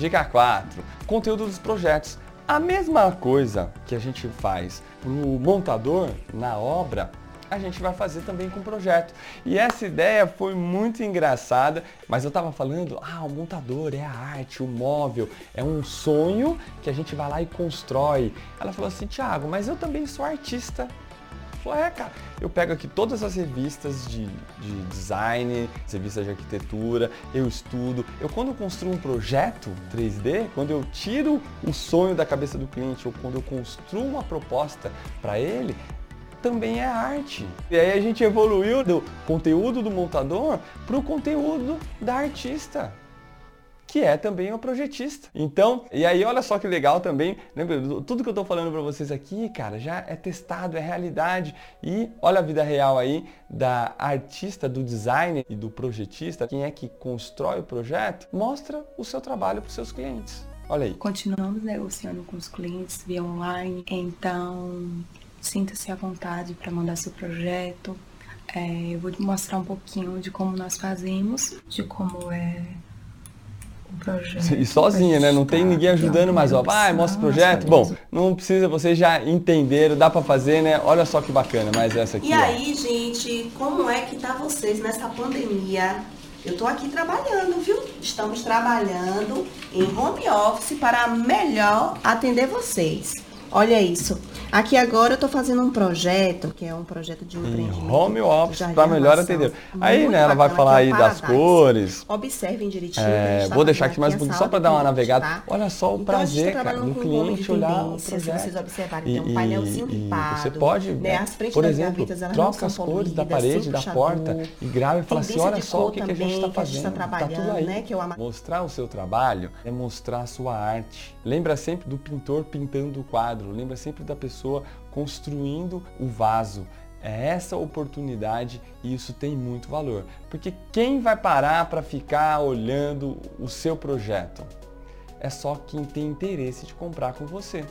Dica 4. Conteúdo dos projetos. A mesma coisa que a gente faz para o montador na obra, a gente vai fazer também com o projeto. E essa ideia foi muito engraçada, mas eu estava falando, ah, o montador é a arte, o móvel, é um sonho que a gente vai lá e constrói. Ela falou assim, Thiago, mas eu também sou artista. Falou, é, cara, eu pego aqui todas as revistas de, de design, revistas de arquitetura, eu estudo. Eu quando eu construo um projeto 3D, quando eu tiro o sonho da cabeça do cliente ou quando eu construo uma proposta para ele, também é arte. E aí a gente evoluiu do conteúdo do montador para o conteúdo da artista que é também o projetista. Então, e aí olha só que legal também, lembra, tudo que eu estou falando para vocês aqui, cara, já é testado, é realidade. E olha a vida real aí da artista, do designer e do projetista, quem é que constrói o projeto, mostra o seu trabalho para os seus clientes. Olha aí. Continuamos negociando com os clientes via online, então Sinta-se à vontade para mandar seu projeto. É, eu vou mostrar um pouquinho de como nós fazemos, de como é projeto. E sozinha, né? Não tem ninguém ajudando, mas ó, vai, mostra o projeto. Bom, não precisa, vocês já entenderam, dá para fazer, né? Olha só que bacana, mais essa aqui. E aí, gente, como é que tá vocês nessa pandemia? Eu tô aqui trabalhando, viu? Estamos trabalhando em home office para melhor atender vocês. Olha isso. Aqui agora eu estou fazendo um projeto, que é um projeto de empreendimento. Em home office para melhor atender. Aí, né, ela vai falar aí das cores. Observem direitinho. É, vou deixar aqui mais um pouquinho só para dar uma navegada. Tá? Olha só o então, prazer, tá cara, do cliente olhar o projeto. Vocês observarem, tem um painelzinho limpado. Você pode, né, as por exemplo, troca as cores da parede, da porta e grava e fala assim, olha só o que, que a gente está fazendo. Tá tudo aí. Né, mostrar o seu trabalho é mostrar a sua arte. Lembra sempre do pintor pintando o quadro. Lembra sempre da pessoa pessoa construindo o vaso. É essa oportunidade e isso tem muito valor. Porque quem vai parar para ficar olhando o seu projeto? É só quem tem interesse de comprar com você.